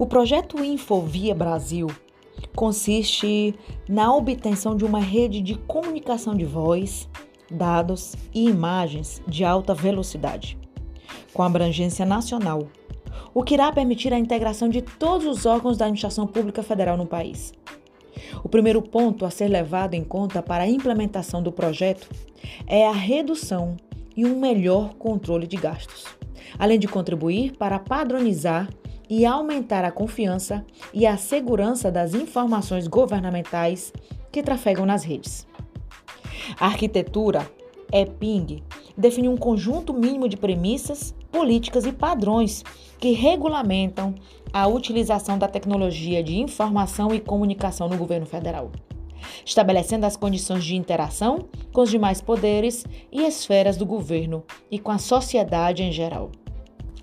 O projeto Infovia Brasil consiste na obtenção de uma rede de comunicação de voz, dados e imagens de alta velocidade, com abrangência nacional, o que irá permitir a integração de todos os órgãos da administração pública federal no país. O primeiro ponto a ser levado em conta para a implementação do projeto é a redução e um melhor controle de gastos, além de contribuir para padronizar e aumentar a confiança e a segurança das informações governamentais que trafegam nas redes. A arquitetura EPING define um conjunto mínimo de premissas, políticas e padrões que regulamentam a utilização da tecnologia de informação e comunicação no governo federal, estabelecendo as condições de interação com os demais poderes e esferas do governo e com a sociedade em geral.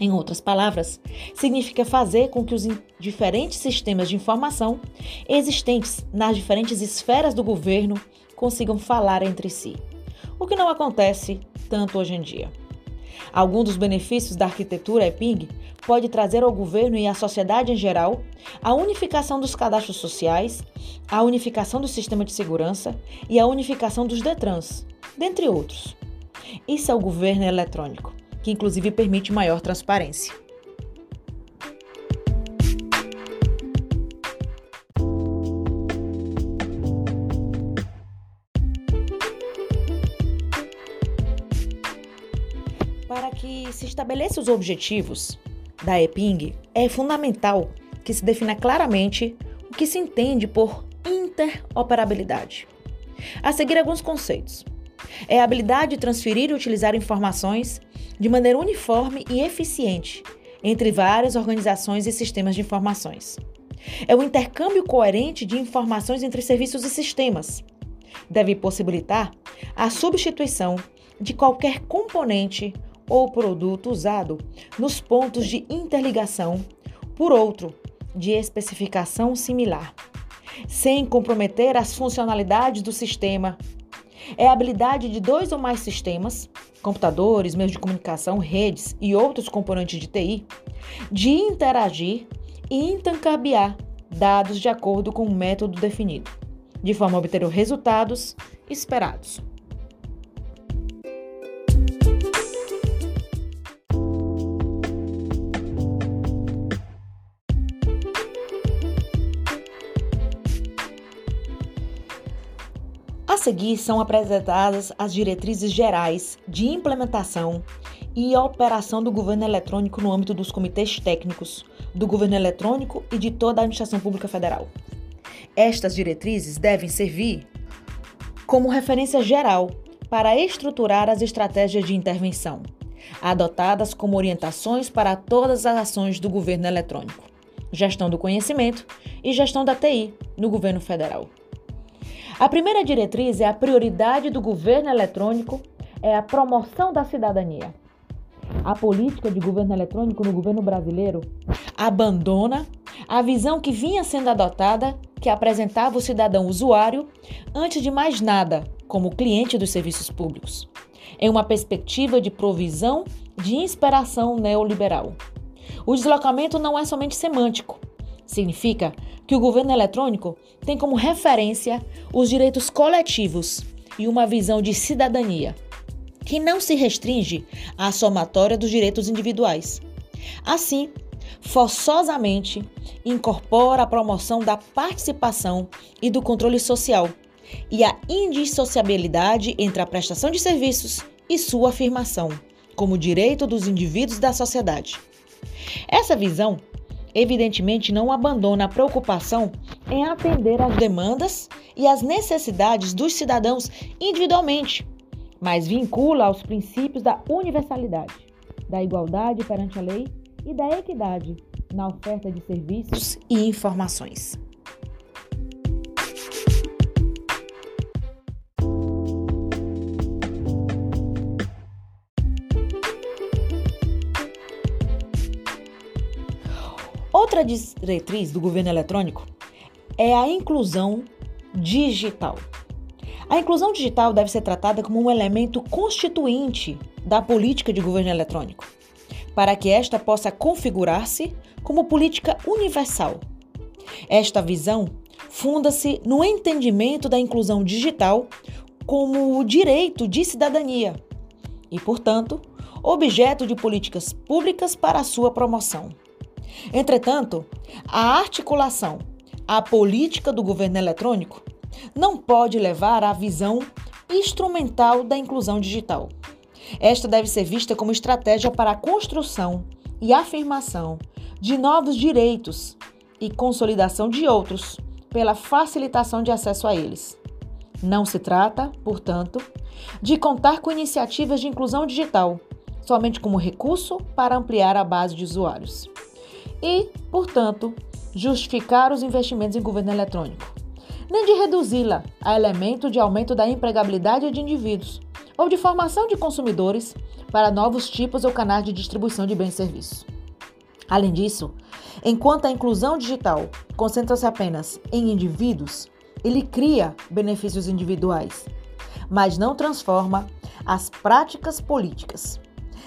Em outras palavras, significa fazer com que os diferentes sistemas de informação existentes nas diferentes esferas do governo consigam falar entre si, o que não acontece tanto hoje em dia. Algum dos benefícios da arquitetura EPING pode trazer ao governo e à sociedade em geral a unificação dos cadastros sociais, a unificação do sistema de segurança e a unificação dos DETRANS, dentre outros. Isso é o governo eletrônico que inclusive permite maior transparência. Para que se estabeleça os objetivos da EPING, é fundamental que se defina claramente o que se entende por interoperabilidade. A seguir, alguns conceitos. É a habilidade de transferir e utilizar informações de maneira uniforme e eficiente entre várias organizações e sistemas de informações. É o intercâmbio coerente de informações entre serviços e sistemas. Deve possibilitar a substituição de qualquer componente ou produto usado nos pontos de interligação por outro de especificação similar, sem comprometer as funcionalidades do sistema. É a habilidade de dois ou mais sistemas computadores, meios de comunicação, redes e outros componentes de TI, de interagir e intercambiar dados de acordo com um método definido, de forma a obter os resultados esperados. A seguir são apresentadas as diretrizes gerais de implementação e operação do governo eletrônico no âmbito dos comitês técnicos do governo eletrônico e de toda a administração pública federal. Estas diretrizes devem servir como referência geral para estruturar as estratégias de intervenção, adotadas como orientações para todas as ações do governo eletrônico, gestão do conhecimento e gestão da TI no governo federal. A primeira diretriz é a prioridade do governo eletrônico é a promoção da cidadania. A política de governo eletrônico no governo brasileiro abandona a visão que vinha sendo adotada, que apresentava o cidadão usuário, antes de mais nada, como cliente dos serviços públicos, em uma perspectiva de provisão de inspiração neoliberal. O deslocamento não é somente semântico, Significa que o governo eletrônico tem como referência os direitos coletivos e uma visão de cidadania, que não se restringe à somatória dos direitos individuais. Assim, forçosamente incorpora a promoção da participação e do controle social e a indissociabilidade entre a prestação de serviços e sua afirmação como direito dos indivíduos da sociedade. Essa visão evidentemente não abandona a preocupação em atender às demandas e às necessidades dos cidadãos individualmente, mas vincula aos princípios da universalidade, da igualdade perante a lei e da equidade na oferta de serviços e informações. Outra diretriz do governo eletrônico é a inclusão digital. A inclusão digital deve ser tratada como um elemento constituinte da política de governo eletrônico, para que esta possa configurar-se como política universal. Esta visão funda-se no entendimento da inclusão digital como direito de cidadania e, portanto, objeto de políticas públicas para a sua promoção. Entretanto, a articulação à política do governo eletrônico não pode levar à visão instrumental da inclusão digital. Esta deve ser vista como estratégia para a construção e afirmação de novos direitos e consolidação de outros pela facilitação de acesso a eles. Não se trata, portanto, de contar com iniciativas de inclusão digital somente como recurso para ampliar a base de usuários e, portanto, justificar os investimentos em governo eletrônico, nem de reduzi-la a elemento de aumento da empregabilidade de indivíduos ou de formação de consumidores para novos tipos ou canais de distribuição de bens e serviços. Além disso, enquanto a inclusão digital concentra-se apenas em indivíduos, ele cria benefícios individuais, mas não transforma as práticas políticas.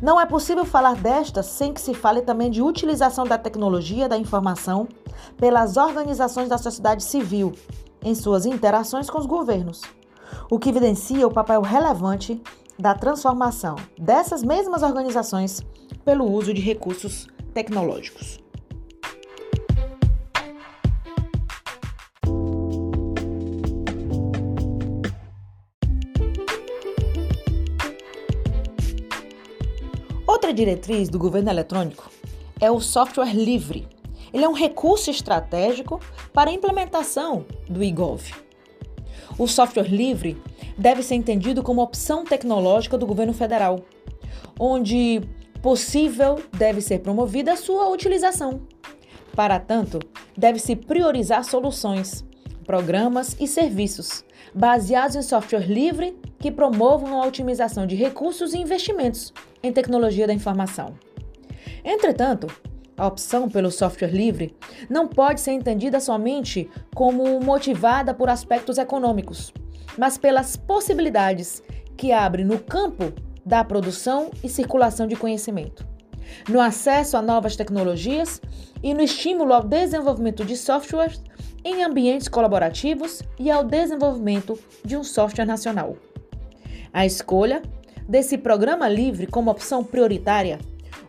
Não é possível falar destas sem que se fale também de utilização da tecnologia da informação pelas organizações da sociedade civil em suas interações com os governos, o que evidencia o papel relevante da transformação dessas mesmas organizações pelo uso de recursos tecnológicos. Diretriz do governo eletrônico é o software livre. Ele é um recurso estratégico para a implementação do eGov. O software livre deve ser entendido como opção tecnológica do governo federal, onde possível deve ser promovida a sua utilização. Para tanto, deve-se priorizar soluções, programas e serviços baseados em software livre que promovam a otimização de recursos e investimentos em tecnologia da informação. Entretanto, a opção pelo software livre não pode ser entendida somente como motivada por aspectos econômicos, mas pelas possibilidades que abre no campo da produção e circulação de conhecimento, no acesso a novas tecnologias e no estímulo ao desenvolvimento de softwares em ambientes colaborativos e ao desenvolvimento de um software nacional. A escolha desse programa livre como opção prioritária,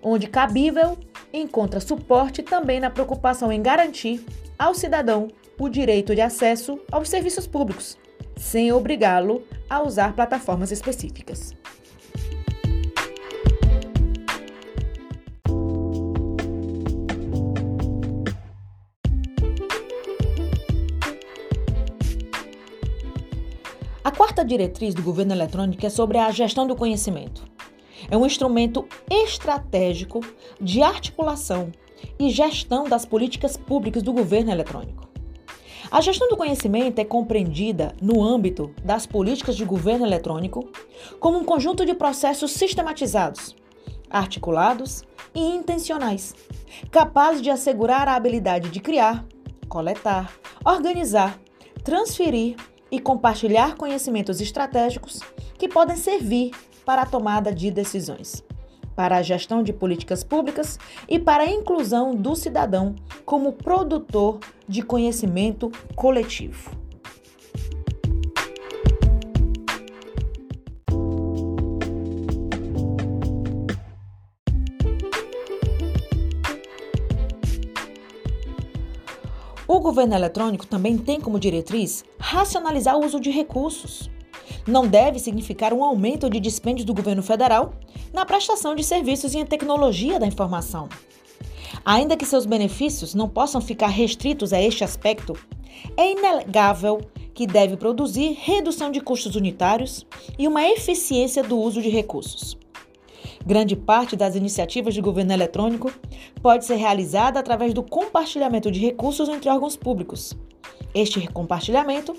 onde cabível, encontra suporte também na preocupação em garantir ao cidadão o direito de acesso aos serviços públicos, sem obrigá-lo a usar plataformas específicas. A quarta diretriz do governo eletrônico é sobre a gestão do conhecimento. É um instrumento estratégico de articulação e gestão das políticas públicas do governo eletrônico. A gestão do conhecimento é compreendida no âmbito das políticas de governo eletrônico como um conjunto de processos sistematizados, articulados e intencionais, capazes de assegurar a habilidade de criar, coletar, organizar, transferir e compartilhar conhecimentos estratégicos que podem servir para a tomada de decisões, para a gestão de políticas públicas e para a inclusão do cidadão como produtor de conhecimento coletivo. O governo eletrônico também tem como diretriz racionalizar o uso de recursos. Não deve significar um aumento de dispêndio do governo federal na prestação de serviços em tecnologia da informação. Ainda que seus benefícios não possam ficar restritos a este aspecto, é inegável que deve produzir redução de custos unitários e uma eficiência do uso de recursos. Grande parte das iniciativas de governo eletrônico pode ser realizada através do compartilhamento de recursos entre órgãos públicos. Este compartilhamento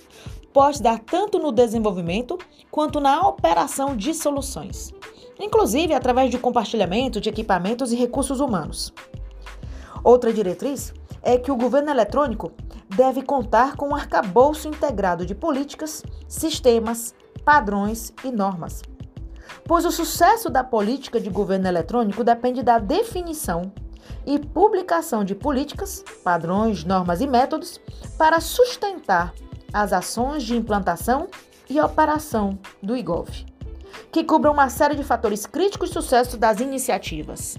pode dar tanto no desenvolvimento quanto na operação de soluções, inclusive através do compartilhamento de equipamentos e recursos humanos. Outra diretriz é que o governo eletrônico deve contar com um arcabouço integrado de políticas, sistemas, padrões e normas pois o sucesso da política de governo eletrônico depende da definição e publicação de políticas, padrões, normas e métodos para sustentar as ações de implantação e operação do IGOV, que cubram uma série de fatores críticos de sucesso das iniciativas.